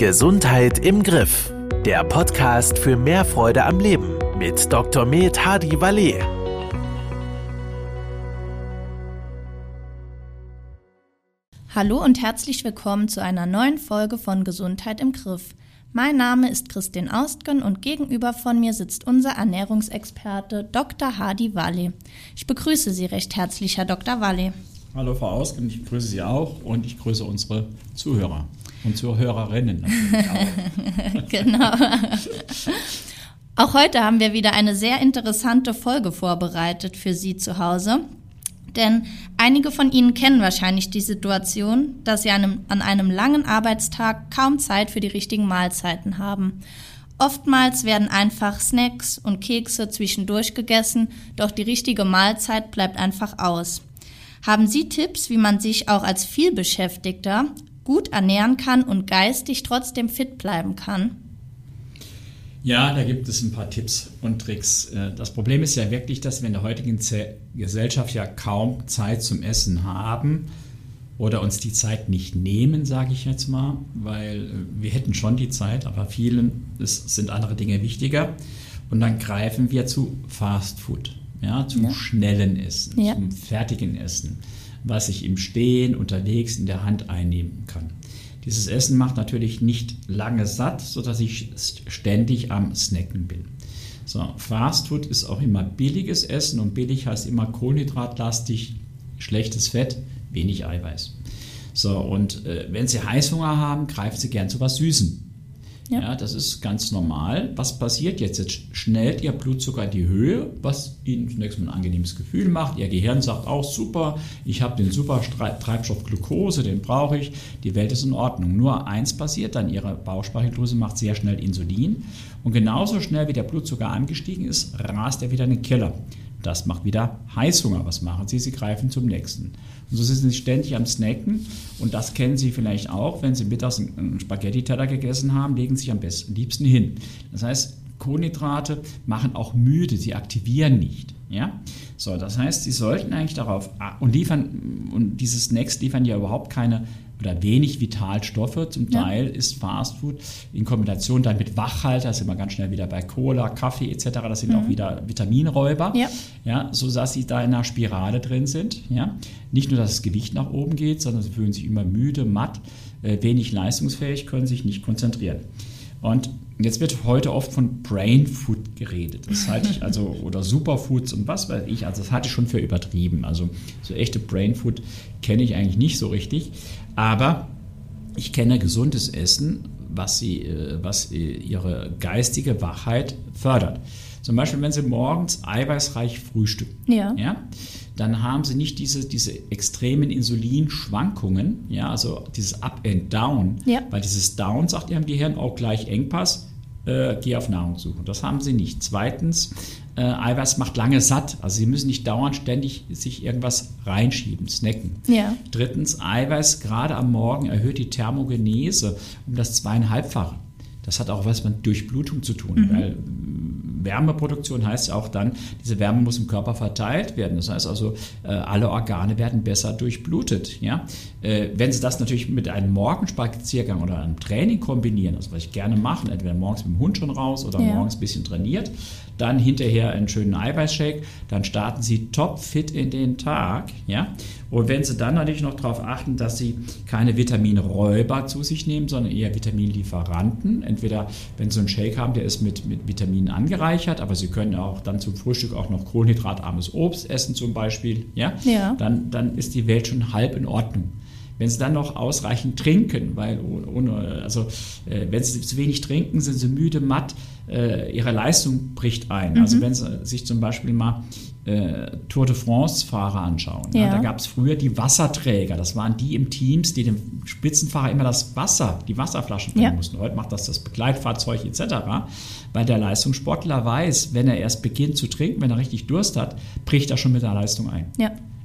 Gesundheit im Griff. Der Podcast für mehr Freude am Leben mit Dr. Med Hadi Valet. Hallo und herzlich willkommen zu einer neuen Folge von Gesundheit im Griff. Mein Name ist Christine Austgen und gegenüber von mir sitzt unser Ernährungsexperte Dr. Hadi Valle. Ich begrüße Sie recht herzlich, Herr Dr. Valle. Hallo Frau Austgen, ich grüße Sie auch und ich grüße unsere Zuhörer. Und Zuhörerinnen auch. genau. Auch heute haben wir wieder eine sehr interessante Folge vorbereitet für Sie zu Hause. Denn einige von Ihnen kennen wahrscheinlich die Situation, dass Sie an einem langen Arbeitstag kaum Zeit für die richtigen Mahlzeiten haben. Oftmals werden einfach Snacks und Kekse zwischendurch gegessen, doch die richtige Mahlzeit bleibt einfach aus. Haben Sie Tipps, wie man sich auch als vielbeschäftigter gut ernähren kann und geistig trotzdem fit bleiben kann? Ja, da gibt es ein paar Tipps und Tricks. Äh, das Problem ist ja wirklich, dass wir in der heutigen Gesellschaft ja kaum Zeit zum Essen haben oder uns die Zeit nicht nehmen, sage ich jetzt mal, weil äh, wir hätten schon die Zeit, aber vielen ist, sind andere Dinge wichtiger. Und dann greifen wir zu Fast Food, ja, zum ja. schnellen Essen, ja. zum fertigen Essen was ich im Stehen, unterwegs in der Hand einnehmen kann. Dieses Essen macht natürlich nicht lange satt, sodass ich ständig am Snacken bin. So, Fast Food ist auch immer billiges Essen und billig heißt immer kohlenhydratlastig, schlechtes Fett, wenig Eiweiß. So, und äh, wenn Sie Heißhunger haben, greifen Sie gern zu was Süßem. Ja. ja. das ist ganz normal. Was passiert jetzt? Jetzt schnellt Ihr Blutzucker in die Höhe, was Ihnen zunächst mal ein angenehmes Gefühl macht. Ihr Gehirn sagt auch, super, ich habe den super Treibstoff Glucose, den brauche ich, die Welt ist in Ordnung. Nur eins passiert dann, Ihre Bauchspeicheldrüse macht sehr schnell Insulin und genauso schnell wie der Blutzucker angestiegen ist, rast er wieder in den Keller. Das macht wieder Heißhunger. Was machen Sie? Sie greifen zum nächsten. Und so sind Sie ständig am Snacken. Und das kennen Sie vielleicht auch, wenn Sie mittags einen Spaghetti-Teller gegessen haben, legen Sie sich am besten, liebsten hin. Das heißt, Kohlenhydrate machen auch müde, sie aktivieren nicht. Ja? So, das heißt, Sie sollten eigentlich darauf und liefern, und diese Snacks liefern ja überhaupt keine oder wenig Vitalstoffe. Zum Teil ja. ist Fastfood in Kombination dann mit Wachhalter, sind wir ganz schnell wieder bei Cola, Kaffee etc., das sind mhm. auch wieder Vitaminräuber, ja. Ja, so dass sie da in einer Spirale drin sind. Ja. Nicht nur, dass das Gewicht nach oben geht, sondern sie fühlen sich immer müde, matt, äh, wenig leistungsfähig, können sich nicht konzentrieren. Und jetzt wird heute oft von Brain Food geredet. Das halte ich also, oder Superfoods und was weiß ich, also das halte ich schon für übertrieben. Also so echte Brain Food kenne ich eigentlich nicht so richtig. Aber ich kenne gesundes Essen, was, sie, äh, was ihre geistige Wachheit fördert. Zum Beispiel, wenn Sie morgens eiweißreich frühstücken, ja. Ja, dann haben Sie nicht diese, diese extremen Insulinschwankungen, ja, also dieses Up and Down, ja. weil dieses Down sagt Ihrem Gehirn auch gleich Engpass, äh, geh auf Nahrungssuche. Das haben Sie nicht. Zweitens, äh, Eiweiß macht lange satt. Also Sie müssen nicht dauernd ständig sich irgendwas reinschieben, snacken. Ja. Drittens, Eiweiß gerade am Morgen erhöht die Thermogenese um das zweieinhalbfache. Das hat auch was mit Durchblutung zu tun, mhm. weil Wärmeproduktion heißt ja auch dann, diese Wärme muss im Körper verteilt werden. Das heißt also, äh, alle Organe werden besser durchblutet. Ja? Äh, wenn Sie das natürlich mit einem Morgenspaziergang oder einem Training kombinieren, also was ich gerne mache, entweder morgens mit dem Hund schon raus oder ja. morgens ein bisschen trainiert, dann hinterher einen schönen Eiweißshake, dann starten Sie topfit in den Tag. Ja? Und wenn Sie dann natürlich noch darauf achten, dass Sie keine Vitaminräuber zu sich nehmen, sondern eher Vitaminlieferanten, entweder wenn Sie einen Shake haben, der ist mit, mit Vitaminen angereichert, aber Sie können auch dann zum Frühstück auch noch kohlenhydratarmes Obst essen zum Beispiel, ja? ja. Dann, dann ist die Welt schon halb in Ordnung. Wenn sie dann noch ausreichend trinken, weil ohne, also äh, wenn sie zu wenig trinken, sind sie müde, matt, äh, ihre Leistung bricht ein. Also mhm. Also wenn sie sich zum Beispiel mal äh, Tour de France-Fahrer anschauen. Ja. Ja, da gab es früher die Wasserträger. Das waren die im Teams, die dem Spitzenfahrer immer das Wasser, die Wasserflaschen bringen ja. mussten. Heute macht das das Begleitfahrzeug etc. Weil der Leistungssportler weiß, wenn er erst beginnt zu trinken, wenn er richtig Durst hat, bricht er schon mit der Leistung ein.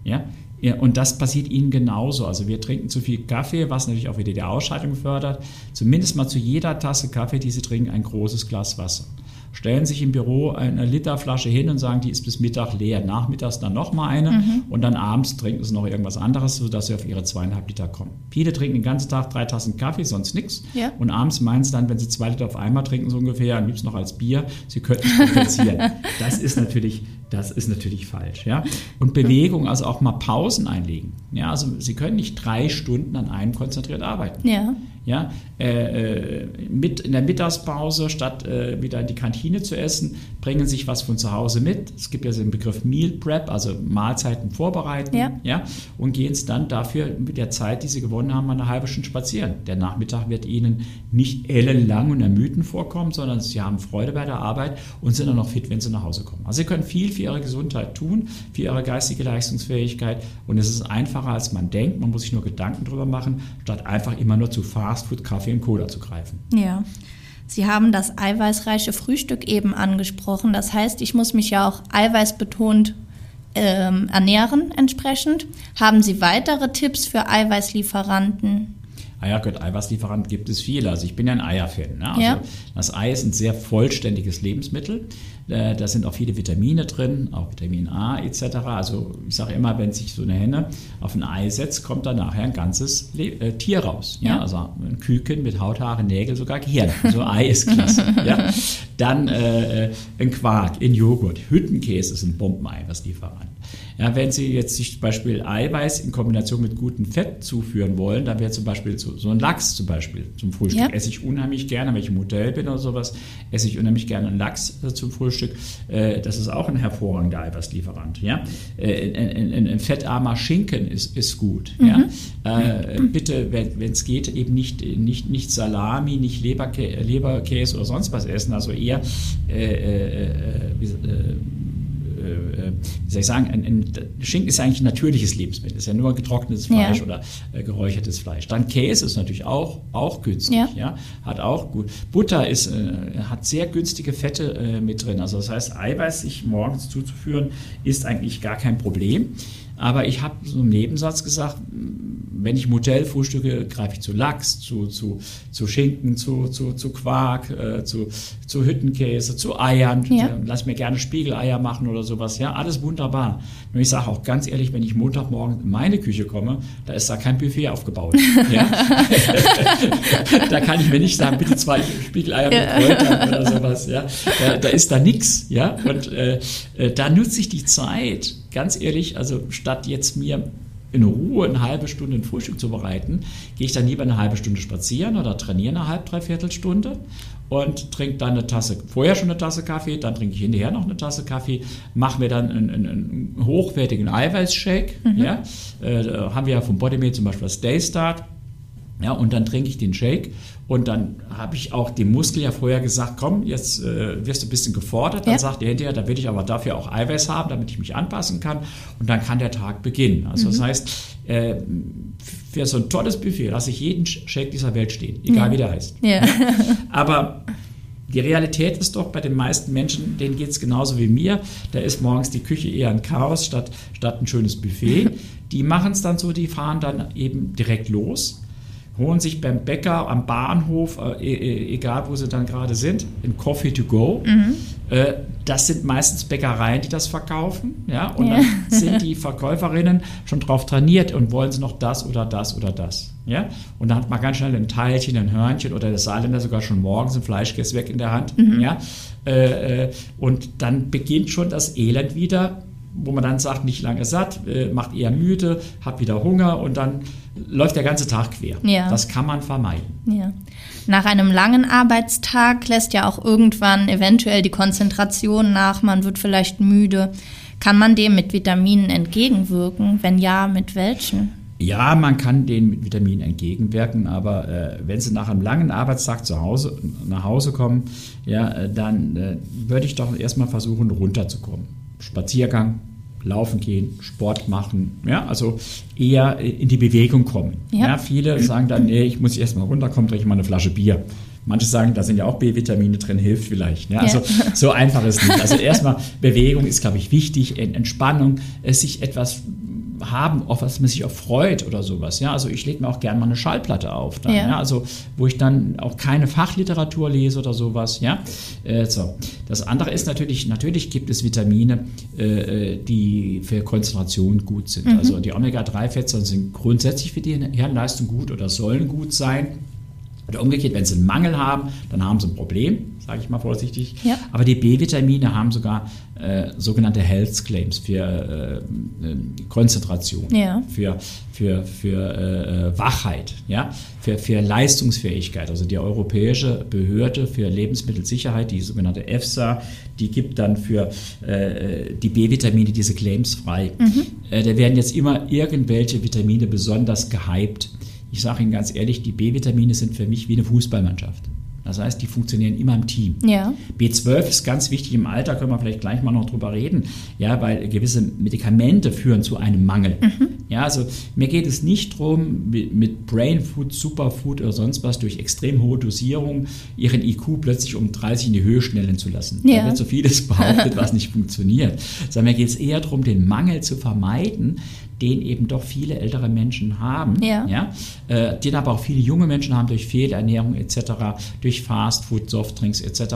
Ja. Ja, und das passiert ihnen genauso. Also wir trinken zu viel Kaffee, was natürlich auch wieder die Ausscheidung fördert. Zumindest mal zu jeder Tasse Kaffee, die sie trinken, ein großes Glas Wasser. stellen sich im Büro eine Literflasche hin und sagen, die ist bis Mittag leer. Nachmittags dann nochmal eine mhm. und dann abends trinken sie noch irgendwas anderes, sodass sie auf ihre zweieinhalb Liter kommen. Viele trinken den ganzen Tag drei Tassen Kaffee, sonst nichts. Ja. Und abends meinen sie dann, wenn sie zwei Liter auf einmal trinken, so ungefähr, am liebsten noch als Bier, sie könnten es kompensieren. das ist natürlich das ist natürlich falsch. Ja? Und Bewegung, also auch mal Pausen einlegen. Ja, also Sie können nicht drei Stunden an einem konzentriert arbeiten. Ja. Ja, äh, äh, mit in der Mittagspause, statt äh, wieder in die Kantine zu essen, bringen sich was von zu Hause mit. Es gibt ja den Begriff Meal Prep, also Mahlzeiten vorbereiten. Ja. ja und gehen es dann dafür mit der Zeit, die Sie gewonnen haben, eine halbe Stunde spazieren. Der Nachmittag wird Ihnen nicht ellenlang und ermüdend vorkommen, sondern Sie haben Freude bei der Arbeit und sind dann noch fit, wenn Sie nach Hause kommen. Also Sie können viel für Ihre Gesundheit tun, für Ihre geistige Leistungsfähigkeit und es ist einfacher, als man denkt. Man muss sich nur Gedanken darüber machen, statt einfach immer nur zu Fastfood, Kaffee und Cola zu greifen. Ja. Sie haben das eiweißreiche Frühstück eben angesprochen. Das heißt, ich muss mich ja auch eiweißbetont ähm, ernähren entsprechend. Haben Sie weitere Tipps für Eiweißlieferanten? Ah ja, Gott, Eiweißlieferant gibt es viele. Also ich bin ja ein Eier-Fan. Ne? Also ja. Das Ei ist ein sehr vollständiges Lebensmittel. Äh, da sind auch viele Vitamine drin, auch Vitamin A etc. Also ich sage immer, wenn sich so eine Henne auf ein Ei setzt, kommt da nachher ein ganzes Le äh, Tier raus. Ja? ja? Also ein Küken mit Haut, Haare, Nägel, sogar Gehirn. So Ei ist klasse. ja? Dann äh, ein Quark, in Joghurt, Hüttenkäse ist ein Bombeneiweißlieferant. Ja, wenn Sie jetzt sich zum Beispiel Eiweiß in Kombination mit gutem Fett zuführen wollen, dann wäre zum Beispiel so, so, ein Lachs zum Beispiel zum Frühstück. Ja. Esse ich unheimlich gerne, wenn ich im Hotel bin oder sowas, esse ich unheimlich gerne einen Lachs äh, zum Frühstück. Äh, das ist auch ein hervorragender Eiweißlieferant. Ja? Äh, ein, ein, ein, fettarmer Schinken ist, ist gut. Mhm. Ja? Äh, bitte, wenn es geht, eben nicht, nicht, nicht Salami, nicht Leberkä Leberkäse oder sonst was essen, also eher äh, wie, soll ich sagen, ein, ein, Schinken ist eigentlich ein natürliches Lebensmittel, ist ja nur getrocknetes Fleisch ja. oder äh, geräuchertes Fleisch. Dann Käse ist natürlich auch, auch günstig, ja. ja hat auch gut. Butter ist, äh, hat sehr günstige Fette äh, mit drin. Also das heißt, Eiweiß sich morgens zuzuführen, ist eigentlich gar kein Problem. Aber ich habe so im Nebensatz gesagt, wenn ich Modell frühstücke, greife ich zu Lachs, zu, zu, zu Schinken, zu, zu, zu Quark, äh, zu, zu Hüttenkäse, zu Eiern. Ja. Lass mir gerne Spiegeleier machen oder sowas. Ja, alles wunderbar. Nur ich sage auch ganz ehrlich, wenn ich Montagmorgen in meine Küche komme, da ist da kein Buffet aufgebaut. ja? da kann ich mir nicht sagen, bitte zwei Spiegeleier mit Kräutern oder sowas. Ja? Da, da ist da nichts. Ja? Und äh, äh, da nutze ich die Zeit, ganz ehrlich, also statt jetzt mir in Ruhe eine halbe Stunde ein Frühstück zu bereiten, gehe ich dann lieber eine halbe Stunde spazieren oder trainiere eine halbe, dreiviertel Stunde und trinke dann eine Tasse, vorher schon eine Tasse Kaffee, dann trinke ich hinterher noch eine Tasse Kaffee, mache mir dann einen, einen, einen hochwertigen Eiweißshake. Mhm. Ja? Äh, haben wir ja vom Bodymate zum Beispiel das Daystart. Ja, und dann trinke ich den Shake und dann habe ich auch dem Muskel ja vorher gesagt, komm, jetzt äh, wirst du ein bisschen gefordert. Dann ja. sagt er hinterher, da will ich aber dafür auch Eiweiß haben, damit ich mich anpassen kann. Und dann kann der Tag beginnen. Also mhm. das heißt, äh, für so ein tolles Buffet lasse ich jeden Shake dieser Welt stehen, egal ja. wie der heißt. Ja. aber die Realität ist doch bei den meisten Menschen, denen geht es genauso wie mir. Da ist morgens die Küche eher ein Chaos statt, statt ein schönes Buffet. Die machen es dann so, die fahren dann eben direkt los holen sich beim Bäcker am Bahnhof, äh, e, e, egal wo sie dann gerade sind, ein Coffee to go. Mhm. Äh, das sind meistens Bäckereien, die das verkaufen. Ja? Und ja. dann sind die Verkäuferinnen schon drauf trainiert und wollen sie noch das oder das oder das. Ja? Und dann hat man ganz schnell ein Teilchen, ein Hörnchen oder der Saarländer sogar schon morgens ein Fleischgess in der Hand. Mhm. Ja? Äh, äh, und dann beginnt schon das Elend wieder, wo man dann sagt, nicht lange satt, äh, macht eher müde, hat wieder Hunger und dann läuft der ganze Tag quer. Ja. Das kann man vermeiden. Ja. Nach einem langen Arbeitstag lässt ja auch irgendwann eventuell die Konzentration nach, man wird vielleicht müde. Kann man dem mit Vitaminen entgegenwirken? Wenn ja, mit welchen? Ja, man kann denen mit Vitaminen entgegenwirken, aber äh, wenn sie nach einem langen Arbeitstag zu Hause, nach Hause kommen, ja, äh, dann äh, würde ich doch erstmal versuchen, runterzukommen. Spaziergang, laufen gehen, Sport machen, ja, also eher in die Bewegung kommen. Ja. ja viele sagen dann, nee, ich muss erstmal runterkommen, trinke ich mal eine Flasche Bier. Manche sagen, da sind ja auch B-Vitamine drin, hilft vielleicht. Ja, also ja. so einfach ist nicht. Also erstmal Bewegung ist, glaube ich, wichtig, Entspannung, sich etwas haben, auf was man sich auch freut oder sowas. Ja, also ich lege mir auch gerne mal eine Schallplatte auf. Dann, Ja. ja. also wo ich dann auch keine Fachliteratur lese oder sowas. Ja, äh, so. Das andere ist natürlich, natürlich gibt es Vitamine, äh, äh, die für Konzentration gut sind. Also die Omega-3-Fettsäuren sind grundsätzlich für die Hirnleistung gut oder sollen gut sein. Oder umgekehrt, wenn sie einen Mangel haben, dann haben sie ein Problem, sage ich mal vorsichtig. Ja. Aber die B-Vitamine haben sogar äh, sogenannte Health Claims für äh, äh, Konzentration, Ja. für, für, für äh, äh, Wachheit, ja? für, für Leistungsfähigkeit. Also die Europäische Behörde für Lebensmittelsicherheit, die sogenannte EFSA, die gibt dann für äh, die B-Vitamine diese Claims frei. Äh, da werden jetzt immer irgendwelche Vitamine besonders gehypt. Ich sage Ihnen ganz ehrlich, die B-Vitamine sind für mich wie eine Fußballmannschaft. Das heißt, die funktionieren immer im Team. Ja. B12 ist ganz wichtig im Alter, können wir vielleicht gleich mal noch drüber reden, ja, weil gewisse Medikamente führen zu einem Mangel. Ja, also mir geht es nicht darum, mit Brain Food, Superfood oder sonst was durch extrem hohe Dosierung ihren IQ plötzlich um 30 in die Höhe schnellen zu lassen. Ja. Da wird so vieles behauptet, was nicht funktioniert. Sondern mir geht es eher darum, den Mangel zu vermeiden, den eben doch viele ältere Menschen haben, Ja. ja, äh, den aber auch viele junge Menschen haben durch Fehlernährung etc., durch Fastfood, Softdrinks etc.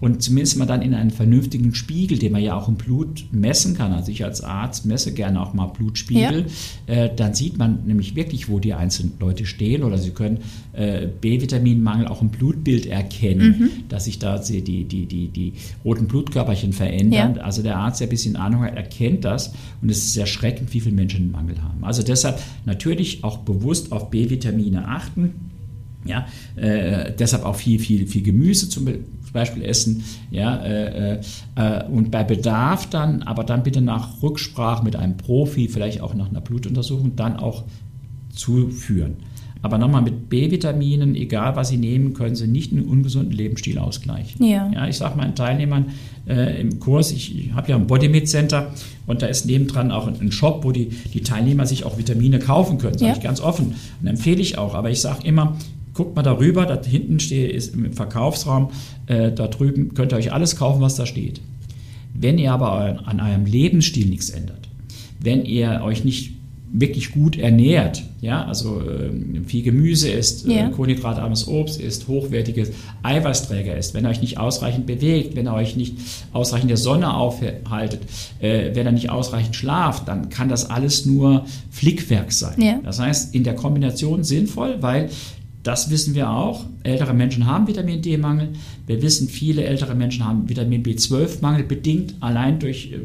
Und zumindest mal dann in einen vernünftigen Spiegel, den man ja auch im Blut messen kann. Also ich als Arzt messe gerne auch mal Blutspiegel. Äh, dann sieht man nämlich wirklich, wo die einzelnen Leute stehen oder sie können äh, B-Vitaminmangel auch im Blutbild erkennen, Mhm. dass sich da die, die, die, die, die roten Blutkörperchen verändern. Ja. Also der Arzt, der ein bisschen Ahnung hat, erkennt das und es ist erschreckend, wie viele Menschen Mangel haben. Also deshalb natürlich auch bewusst auf B-Vitamine achten. Ja, äh, deshalb auch viel, viel, viel Gemüse zum Be- Beispiel essen. Ja, äh, äh, und bei Bedarf dann, aber dann bitte nach Rücksprache mit einem Profi, vielleicht auch nach einer Blutuntersuchung, dann auch zuführen. Aber nochmal mit B-Vitaminen, egal was Sie nehmen, können Sie nicht einen ungesunden Lebensstil ausgleichen. Ja. Ja, ich sage meinen Teilnehmern äh, im Kurs, ich, ich habe ja ein Bodymit Center und da ist nebendran auch ein, Shop, wo die, die Teilnehmer sich auch Vitamine kaufen können, sage Ja. ich ganz offen und empfehle ich auch. Aber ich sage immer, guckt mal darüber, da hinten stehe ist im Verkaufsraum, äh, da drüben könnt ihr euch alles kaufen, was da steht. Wenn ihr aber an eurem Lebensstil nichts ändert, wenn ihr euch nicht wirklich gut ernährt, ja, also ähm, viel Gemüse isst, Ja. äh, kohlenhydratarmes Obst isst, hochwertiges Eiweißträger isst, wenn ihr euch nicht ausreichend bewegt, wenn ihr euch nicht ausreichend der Sonne aufhaltet, äh, wenn ihr nicht ausreichend schlaft, dann kann das alles nur Flickwerk sein. Ja. Das heißt, in der Kombination sinnvoll, weil das wissen wir auch. Ältere Menschen haben Vitamin D-Mangel. Wir wissen, viele ältere Menschen haben Vitamin B12-Mangel bedingt allein durch äh,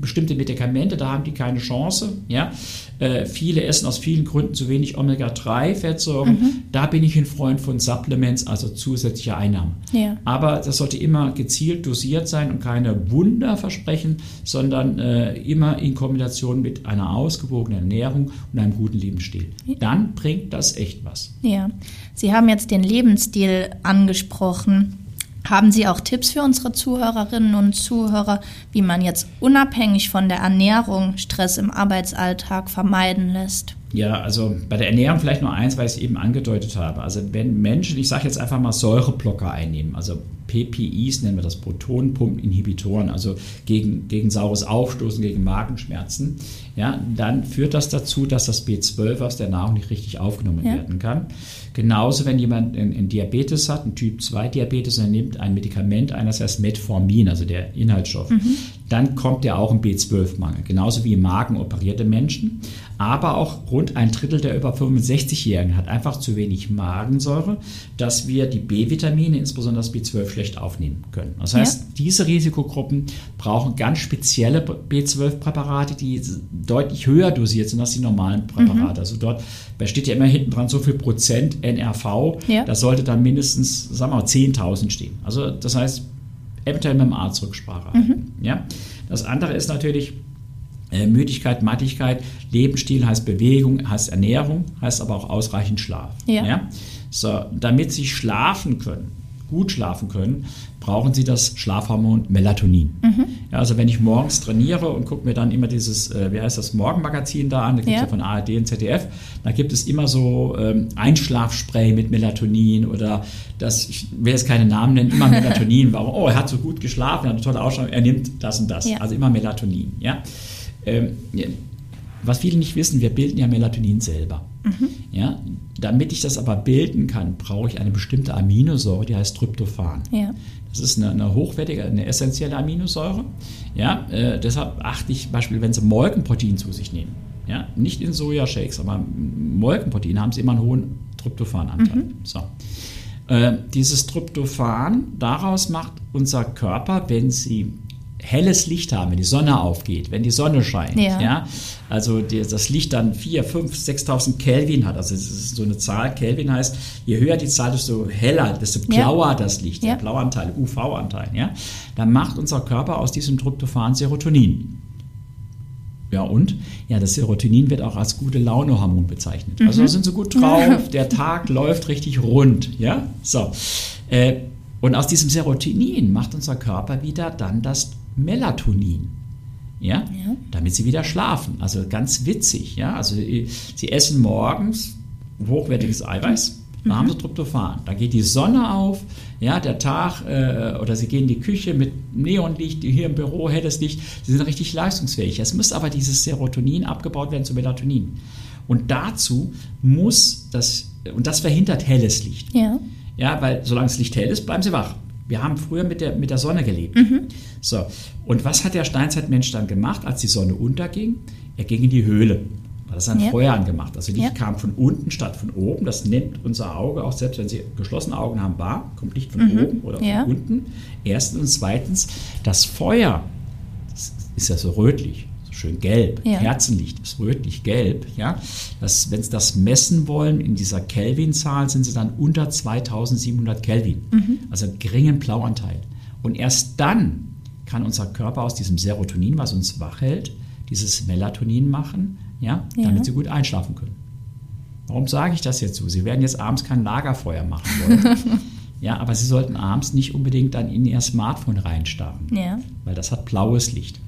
bestimmte Medikamente. Da haben die keine Chance. Ja? Äh, viele essen aus vielen Gründen zu wenig Omega-3-Fettsäuren. Da bin ich ein Freund von Supplements, also zusätzliche Einnahmen. Ja. Aber das sollte immer gezielt dosiert sein und keine Wunder versprechen, sondern äh, immer in Kombination mit einer ausgewogenen Ernährung und einem guten Lebensstil. Dann bringt das echt was. Ja. Sie haben jetzt den Lebensstil angesprochen. Haben Sie auch Tipps für unsere Zuhörerinnen und Zuhörer, wie man jetzt unabhängig von der Ernährung Stress im Arbeitsalltag vermeiden lässt? Ja, also bei der Ernährung vielleicht nur eins, weil ich es eben angedeutet habe. Also wenn Menschen, ich sage jetzt einfach mal Säureblocker einnehmen, also PPIs nennen wir das, Protonenpumpeninhibitoren, also gegen, gegen saures Aufstoßen, gegen Magenschmerzen, ja, dann führt das dazu, dass das B12 aus der Nahrung nicht richtig aufgenommen Ja. werden kann. Genauso, wenn jemand einen Diabetes hat, einen Typ 2 Diabetes, und er nimmt ein Medikament ein, das heißt Metformin, also der Inhaltsstoff, dann kommt er auch im B12-Mangel. Genauso wie im Magen operierte Menschen. Aber auch rund ein Drittel der über 65-Jährigen hat einfach zu wenig Magensäure, dass wir die B-Vitamine, insbesondere das B12, schlecht aufnehmen können. Das heißt, diese Risikogruppen brauchen ganz spezielle B12-Präparate, die deutlich höher dosiert sind als die normalen Präparate. Also dort, da steht ja immer hinten dran so viel Prozent NRV, Ja. das sollte dann mindestens, sagen wir mal, 10.000 stehen. Also das heißt, eventuell mit dem Arzt Rücksprache halten. Ja? Das andere ist natürlich äh, Müdigkeit, Mattigkeit. Lebensstil heißt Bewegung, heißt Ernährung, heißt aber auch ausreichend Schlaf. Ja. So, damit Sie schlafen können, gut schlafen können, brauchen Sie das Schlafhormon Melatonin. Ja, also wenn ich morgens trainiere und gucke mir dann immer dieses, äh, wie heißt das, Morgenmagazin da an, da gibt es Ja. ja von ARD und ZDF, da gibt es immer so ähm, Einschlafspray mit Melatonin oder das, ich will jetzt keine Namen nennen, immer Melatonin. Warum? Oh, er hat so gut geschlafen, er hat eine tolle Ausstrahlung, er nimmt das und das. Ja. Also immer Melatonin. Ja? Ähm, ja. Was viele nicht wissen, wir bilden ja Melatonin selber. Mhm. Ja, damit ich das aber bilden kann, brauche ich eine bestimmte Aminosäure, die heißt Tryptophan. Ja. Das ist eine, eine, hochwertige, eine essentielle Aminosäure. Ja, äh, deshalb achte ich beispielsweise, wenn Sie Molkenprotein zu sich nehmen, ja, nicht in Sojashakes, aber Molkenprotein haben Sie immer einen hohen Tryptophananteil. Mhm. So. Äh, dieses Tryptophan, daraus macht unser Körper, wenn Sie helles Licht haben, wenn die Sonne aufgeht, wenn die Sonne scheint, ja, ja also die, das Licht dann 4, 5, 6.000 Kelvin hat, also es ist so eine Zahl, Kelvin heißt, je höher die Zahl, desto heller, desto blauer ja. das Licht, ja. der Blauanteil, UV-Anteil, ja, dann macht unser Körper aus diesem Tryptophan Serotonin. Ja, und? Ja, das Serotonin wird auch als gute Launehormon bezeichnet. Also mhm. sind sie gut drauf, der Tag läuft richtig rund, ja, so. Äh, und aus diesem Serotonin macht unser Körper wieder dann das Melatonin. Ja? ja? Damit sie wieder schlafen. Also ganz witzig. Ja? Also sie essen morgens hochwertiges Eiweiß, da haben sie mhm. Tryptophan. Da geht die Sonne auf, ja, der Tag, äh, oder sie gehen in die Küche mit Neonlicht, hier im Büro helles Licht, sie sind richtig leistungsfähig. Es muss aber dieses Serotonin abgebaut werden zu Melatonin. Und dazu muss das, und das verhindert helles Licht. Ja. Ja, weil solange das Licht hell ist, bleiben sie wach. Wir haben früher mit der, mit der Sonne gelebt. Mhm. So. Und was hat der Steinzeitmensch dann gemacht, als die Sonne unterging? Er ging in die Höhle. Das hat ja. Feuer angemacht. Also Licht ja. kam von unten statt von oben. Das nimmt unser Auge auch, selbst wenn Sie geschlossene Augen haben, wahr. Kommt Licht von mhm. oben oder ja. von unten. Erstens und zweitens, das Feuer ist ja so rötlich schön gelb. Ja. Kerzenlicht ist rötlich gelb. Ja? wenn Sie das messen wollen, in dieser Kelvin-Zahl sind Sie dann unter 2700 Kelvin. Mhm. Also geringen Blauanteil. Und erst dann kann unser Körper aus diesem Serotonin, was uns wach hält, dieses Melatonin machen, ja, ja. damit Sie gut einschlafen können. Warum sage ich das jetzt so? Sie werden jetzt abends kein Lagerfeuer machen wollen. ja, aber Sie sollten abends nicht unbedingt dann in Ihr Smartphone reinstarren, ja. weil das hat blaues Licht.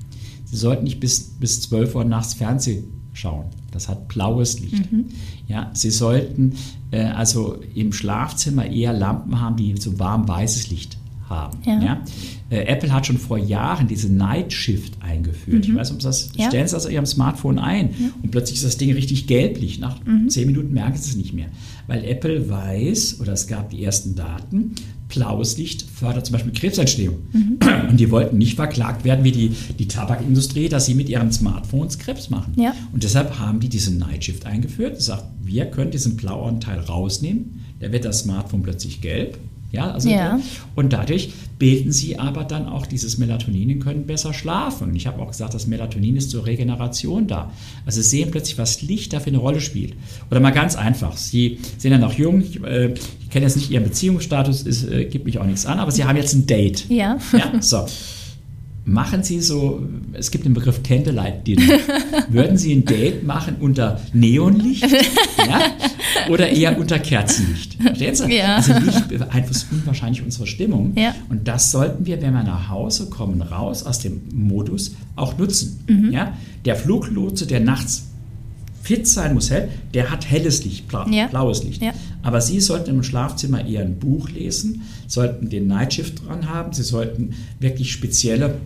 Sie sollten nicht bis, bis 12 Uhr nachts Fernsehen schauen. Das hat blaues Licht. Mhm. Ja, Sie sollten äh, also im Schlafzimmer eher Lampen haben, die so warm weißes Licht haben. Ja. ja? Äh, Apple hat schon vor Jahren diese Night Shift eingeführt. Mhm. Ich weiß ob das ja. stellen Sie das auf Ihrem Smartphone ein ja. und plötzlich ist das Ding richtig gelblich. Nach mhm. zehn Minuten merken Sie es nicht mehr. Weil Apple weiß, oder es gab die ersten Daten, blaues Licht fördert zum Beispiel Krebsentstehung. Mhm. Und die wollten nicht verklagt werden wie die, die Tabakindustrie, dass sie mit ihren Smartphones Krebs machen. Ja. Und deshalb haben die diese Night Shift eingeführt. Das sagt, wir können diesen blauen Teil rausnehmen. Da wird das Smartphone plötzlich gelb. Ja, also ja. Und dadurch bilden sie aber dann auch dieses Melatonin und können besser schlafen. Und ich habe auch gesagt, das Melatonin ist zur Regeneration da. Also sie sehen plötzlich, was Licht dafür eine Rolle spielt. Oder mal ganz einfach, Sie sind ja noch jung, ich, äh, ich kenne jetzt nicht Ihren Beziehungsstatus, es äh, gibt mich auch nichts an, aber Sie haben jetzt ein Date. Ja. Ja, so machen Sie so, es gibt den Begriff Candlelight Dinner. Würden Sie ein Date machen unter Neonlicht ja? oder eher unter Kerzenlicht? Verstehen Sie? Ja. Also Licht beeinflusst unwahrscheinlich unsere Stimmung. Ja. Und das sollten wir, wenn wir nach Hause kommen, raus aus dem Modus auch nutzen. Mhm. Ja? Der Fluglotse, der nachts fit sein muss, hell, der hat helles Licht, blau, ja. blaues Licht. Ja. Aber Sie sollten im Schlafzimmer eher ein Buch lesen, sollten den Nightshift dran haben, Sie sollten wirklich spezielle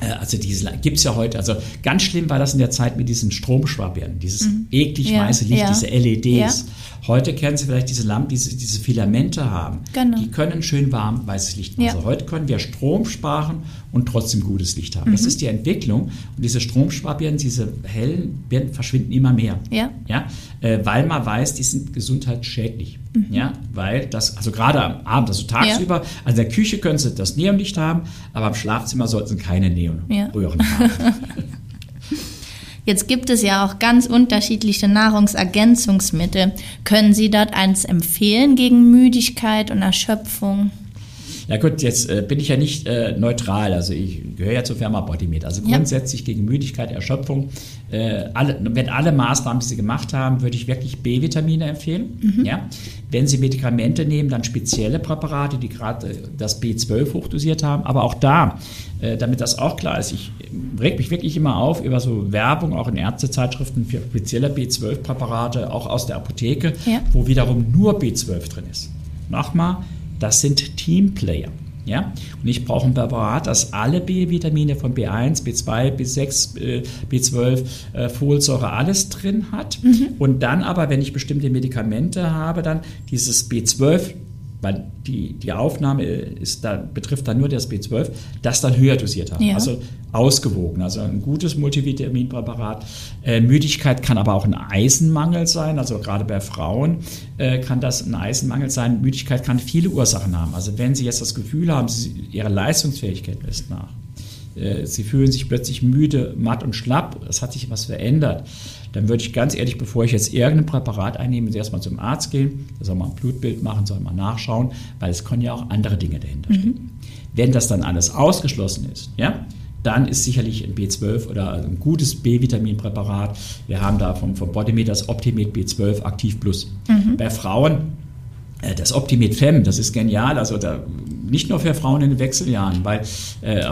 also diese gibt es ja heute, also ganz schlimm war das in der Zeit mit diesen Stromschwabbern, dieses mhm. eklig ja, weiße Licht, ja. diese LEDs. Ja. Heute kennen Sie vielleicht diese Lampen, die diese, diese Filamente haben. Genau. Die können schön warm weißes Licht machen. Also heute können wir Strom sparen und trotzdem gutes Licht haben. Mhm. Das ist die Entwicklung. Und diese Stromschwabbern, diese hellen Birnen verschwinden immer mehr. Ja. Ja? Äh, weil man weiß, die sind gesundheitsschädlich. Mhm. Ja, weil das, also gerade am Abend, also tagsüber, ja. also in der Küche können Sie das Neonlicht haben, aber im Schlafzimmer sollten Sie keine Neonröhren ja. haben. Jetzt gibt es ja auch ganz unterschiedliche Nahrungsergänzungsmittel. Können Sie dort eins empfehlen gegen Müdigkeit und Erschöpfung? Ja gut, jetzt äh, bin ich ja nicht äh, neutral, also ich gehöre ja zur Firma Bodymed. Also grundsätzlich ja. gegen Müdigkeit, Erschöpfung, äh, alle, wenn alle Maßnahmen, die Sie gemacht haben, würde ich wirklich B-Vitamine empfehlen. Mhm. Ja? Wenn Sie Medikamente nehmen, dann spezielle Präparate, die gerade äh, das B12 hochdosiert haben. Aber auch da, äh, damit das auch klar ist, ich reg mich wirklich immer auf über so Werbung, auch in Ärztezeitschriften für spezielle B12-Präparate, auch aus der Apotheke, ja. wo wiederum nur B12 drin ist. Nochmal, das sind Teamplayer. Ja? Und ich brauche ein Präparat, das alle B-Vitamine von B1, B2, B6, B12, äh, Folsäure, alles drin hat. Mhm. Und dann aber, wenn ich bestimmte Medikamente habe, dann dieses B12 weil die, die Aufnahme ist da, betrifft dann nur das B12, das dann höher dosiert haben. Ja. Also ausgewogen, also ein gutes Multivitaminpräparat. Äh, Müdigkeit kann aber auch ein Eisenmangel sein, also gerade bei Frauen äh, kann das ein Eisenmangel sein. Müdigkeit kann viele Ursachen haben. Also wenn Sie jetzt das Gefühl haben, Sie, Ihre Leistungsfähigkeit lässt nach, äh, Sie fühlen sich plötzlich müde, matt und schlapp, es hat sich was verändert, dann würde ich ganz ehrlich, bevor ich jetzt irgendein Präparat einnehme, erstmal zum Arzt gehen, da soll man ein Blutbild machen, soll man nachschauen, weil es können ja auch andere Dinge dahinter stehen. Mhm. Wenn das dann alles ausgeschlossen ist, ja, dann ist sicherlich ein B12 oder ein gutes B-Vitaminpräparat. Wir haben da vom, vom Bodymed das Optimed B12 Aktiv Plus. Mhm. Bei Frauen äh, das Optimed Fem, das ist genial. Also da nicht nur für Frauen in den Wechseljahren, weil, äh,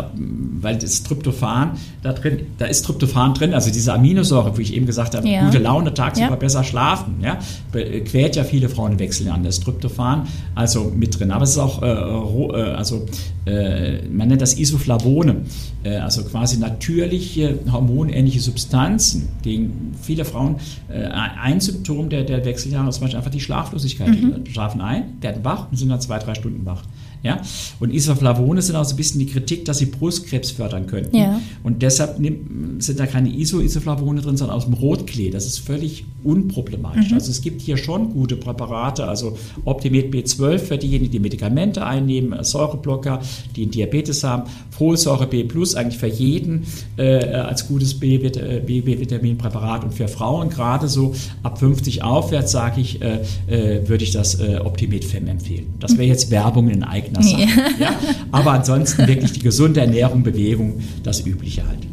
weil das Tryptophan da drin, da ist Tryptophan drin, also diese Aminosäure, wie ich eben gesagt habe, ja. gute Laune, tagsüber ja. besser schlafen, ja, quält ja viele Frauen in Wechseljahren, das Tryptophan also mit drin. Aber es ist auch, äh, äh, also äh, man nennt das Isoflavone, äh, also quasi natürliche hormonähnliche Substanzen gegen viele Frauen. Äh, ein Symptom der, der Wechseljahre ist zum Beispiel einfach die Schlaflosigkeit. Mhm. Die schlafen ein, werden wach und sind dann zwei, drei Stunden wach. Ja? Und Isoflavone sind auch so ein bisschen die Kritik, dass sie Brustkrebs fördern könnten. Ja. Und deshalb sind da keine Iso-Isoflavone drin, sondern aus dem Rotklee. Das ist völlig unproblematisch. Mhm. Also es gibt hier schon gute Präparate, also Optimet B12 für diejenigen, die Medikamente einnehmen, Säureblocker, die einen Diabetes haben, Folsäure B Plus eigentlich für jeden äh, als gutes B-Vitaminpräparat und für Frauen gerade so ab 50 aufwärts, sage ich, äh, äh, würde ich das äh, Optimet Fem empfehlen. Das wäre jetzt Werbung in eigener Sache. Ja. ja. Aber ansonsten wirklich die gesunde Ernährung, Bewegung, das Übliche halt.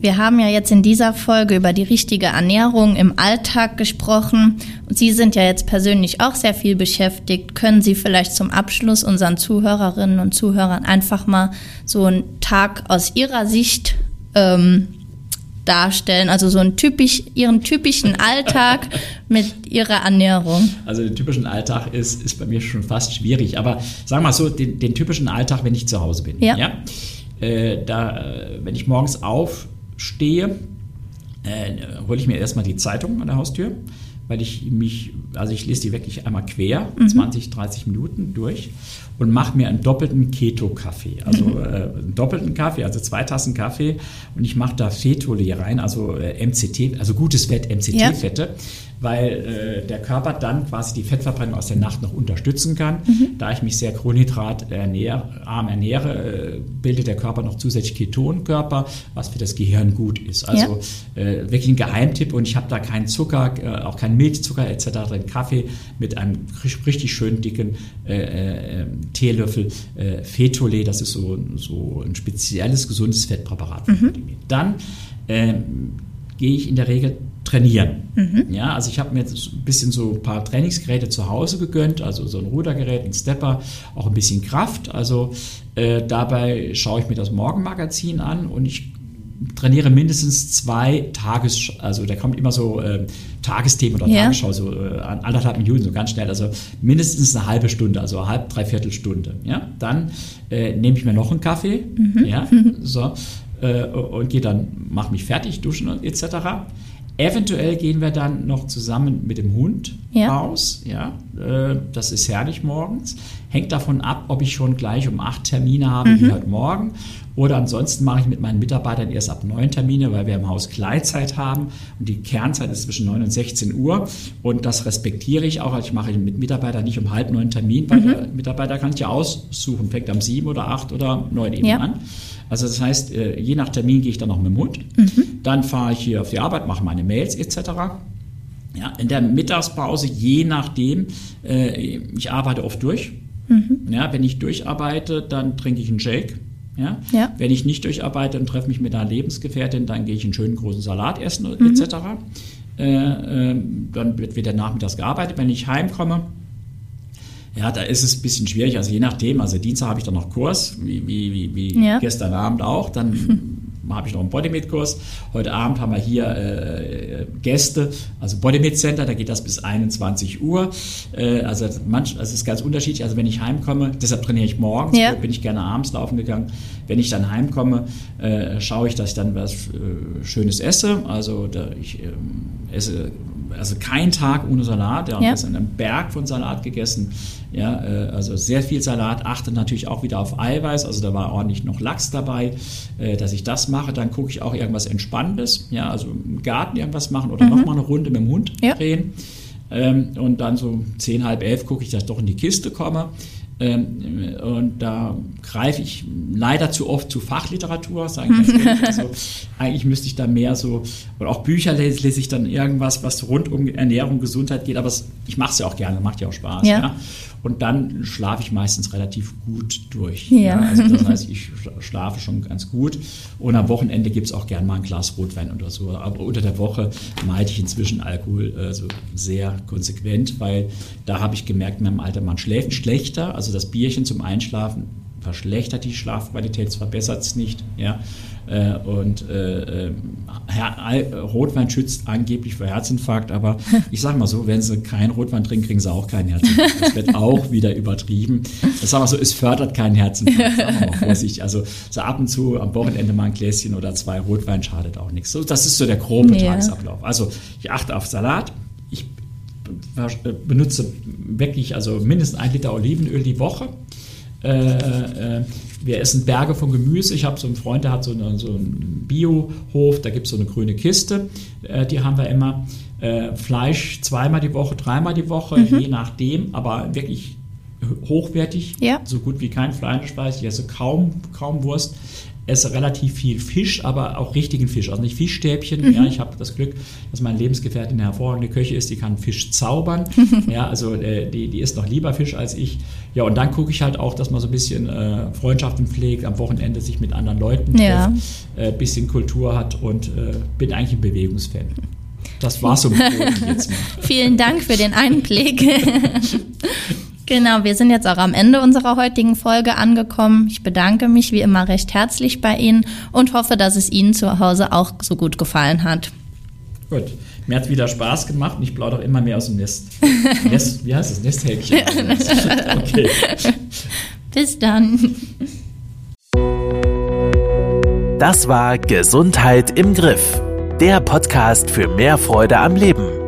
Wir haben ja jetzt in dieser Folge über die richtige Ernährung im Alltag gesprochen. Sie sind ja jetzt persönlich auch sehr viel beschäftigt. Können Sie vielleicht zum Abschluss unseren Zuhörerinnen und Zuhörern einfach mal so einen Tag aus Ihrer Sicht ähm, darstellen? Also so einen typisch, Ihren typischen Alltag mit Ihrer Ernährung. Also den typischen Alltag ist, ist bei mir schon fast schwierig. Aber sagen wir mal so, den, den typischen Alltag, wenn ich zu Hause bin. Ja. ja? Äh, da, wenn ich morgens auf stehe, äh, hole ich mir erstmal die Zeitung an der Haustür, weil ich mich, also ich lese die wirklich einmal quer, mhm. 20, 30 Minuten durch und mache mir einen doppelten Keto-Kaffee. Also mhm. äh, einen doppelten Kaffee, also zwei Tassen Kaffee und ich mache da Fetole rein, also äh, MCT, also gutes Fett, MCT-Fette. Ja weil äh, der Körper dann quasi die Fettverbrennung aus der Nacht noch unterstützen kann. Mhm. Da ich mich sehr kohlenhydratarm ernähre, äh, bildet der Körper noch zusätzlich Ketonkörper, was für das Gehirn gut ist. Also ja. äh, wirklich ein Geheimtipp und ich habe da keinen Zucker, äh, auch keinen Milchzucker etc. drin. Kaffee mit einem richtig schön dicken äh, äh, Teelöffel Fetole, das ist so, so ein spezielles gesundes Fettpräparat. Mhm. Dann ähm, gehe ich in der Regel trainieren. Mhm. Ja, also ich habe mir jetzt ein bisschen so ein paar Trainingsgeräte zu Hause gegönnt, also so ein Rudergerät, ein Stepper, auch ein bisschen Kraft. Also äh, dabei schaue ich mir das Morgenmagazin an und ich trainiere mindestens zwei Tages, also da kommt immer so äh, Tagesthemen oder ja. Tagesschau, so äh, anderthalb Minuten, so ganz schnell, also mindestens eine halbe Stunde, also eine halb, dreiviertel Stunde. Ja, dann äh, nehme ich mir noch einen Kaffee, mhm. ja, so, äh, und gehe dann, mache mich fertig, duschen etc. Eventuell gehen wir dann noch zusammen mit dem Hund ja. raus. Ja, äh, das ist herrlich morgens. Hängt davon ab, ob ich schon gleich um acht Termine habe, mhm. wie heute Morgen. Oder ansonsten mache ich mit meinen Mitarbeitern erst ab neun Termine, weil wir im Haus Gleitzeit haben. Und die Kernzeit ist zwischen neun und 16 Uhr. Und das respektiere ich auch. Also ich mache mit Mitarbeitern nicht um halb neun Termin, weil mhm. der Mitarbeiter kann sich ja aussuchen, fängt am sieben oder acht oder neun eben ja. an. Also das heißt, äh, je nach Termin gehe ich dann noch mit dem Hund. Mhm. Dann fahre ich hier auf die Arbeit, mache meine Mails etc. Ja, in der Mittagspause, je nachdem, äh, ich arbeite oft durch. Mhm. Ja, wenn ich durcharbeite, dann trinke ich einen Shake. Ja? ja? Wenn ich nicht durcharbeite und treffe mich mit einer Lebensgefährtin, dann gehe ich einen schönen großen Salat essen mhm. etc. Äh, äh, dann wird wieder nachmittags gearbeitet. Wenn ich heimkomme, ja, da ist es ein bisschen schwierig. Also je nachdem, also Dienstag habe ich dann noch Kurs, wie, wie, wie, ja. gestern Abend auch. Dann habe ich noch einen Bodymate-Kurs. Heute Abend haben wir hier äh, Gäste, also Bodymate Center, da geht das bis 21 Uhr. Äh, also manch, also es ist ganz unterschiedlich. Also wenn ich heimkomme, deshalb trainiere ich morgens, ja. bin ich gerne abends laufen gegangen. Wenn ich dann heimkomme, äh, schaue ich, dass ich dann was äh, Schönes esse. Also da, ich ähm, esse also kein Tag ohne Salat. Ja, ja. Wir haben einen Berg von Salat gegessen. Ja, äh, also sehr viel Salat. Achte natürlich auch wieder auf Eiweiß. Also da war ordentlich noch Lachs dabei, äh, dass ich das mache. Dann gucke ich auch irgendwas Entspannendes. Ja, also im Garten irgendwas machen oder mhm. nochmal eine Runde mit dem Hund ja. drehen. Ähm, und dann so zehn, halb elf gucke ich, dass ich doch in die Kiste komme. Ähm, und da greife ich leider zu oft zu Fachliteratur, sagen also, eigentlich müsste ich da mehr so, oder auch Bücher lese, lese ich dann irgendwas, was rund um Ernährung, Gesundheit geht, aber ich mache es ja auch gerne, macht ja auch Spaß. Ja. ja. Und dann schlafe ich meistens relativ gut durch. Ja. ja. Also das heißt, ich schlafe schon ganz gut. Und am Wochenende gibt es auch gerne mal ein Glas Rotwein oder so. Aber unter der Woche meide ich inzwischen Alkohol äh, so sehr konsequent, weil da habe ich gemerkt, in meinem Alter, man schläft schlechter. Also das Bierchen zum Einschlafen verschlechtert die Schlafqualität, es verbessert es nicht. Ja. Äh, und äh, äh, Rotwein schützt angeblich vor Herzinfarkt, aber ich sage mal so, wenn sie keinen Rotwein trinken, kriegen sie auch keinen Herzinfarkt. Das wird auch wieder übertrieben. Das sage mal so, es fördert keinen Herzinfarkt. Sagen wir mal vorsichtig. Also so ab und zu am Wochenende mal ein Gläschen oder zwei Rotwein schadet auch nichts. So, das ist so der grobe ja. Tagesablauf. Also ich achte auf Salat. Ich benutze wirklich also mindestens ein Liter Olivenöl die Woche. Äh, äh, wir essen Berge von Gemüse. Ich habe so einen Freund, der hat so, eine, so einen Biohof, da gibt es so eine grüne Kiste, äh, die haben wir immer. Äh, Fleisch zweimal die Woche, dreimal die Woche, mhm. je nachdem, aber wirklich hochwertig, ja. so gut wie kein Fleischspeis. Ich esse kaum, kaum Wurst esse relativ viel Fisch, aber auch richtigen Fisch. Also nicht Fischstäbchen. Mhm. Ja, ich habe das Glück, dass meine Lebensgefährtin eine hervorragende Köche ist, die kann Fisch zaubern. ja, also äh, die, die isst noch lieber Fisch als ich. Ja, und dann gucke ich halt auch, dass man so ein bisschen äh, Freundschaften pflegt, am Wochenende sich mit anderen Leuten trifft, ja. äh, bisschen Kultur hat und äh, bin eigentlich ein Bewegungsfan. Das war's um jetzt mal. Vielen Dank für den Einblick. Genau, wir sind jetzt auch am Ende unserer heutigen Folge angekommen. Ich bedanke mich wie immer recht herzlich bei Ihnen und hoffe, dass es Ihnen zu Hause auch so gut gefallen hat. Gut, mir hat es wieder Spaß gemacht und ich plaudere immer mehr aus dem Nest. Nest wie heißt das? Nesthäkchen. okay. Bis dann. Das war Gesundheit im Griff. Der Podcast für mehr Freude am Leben.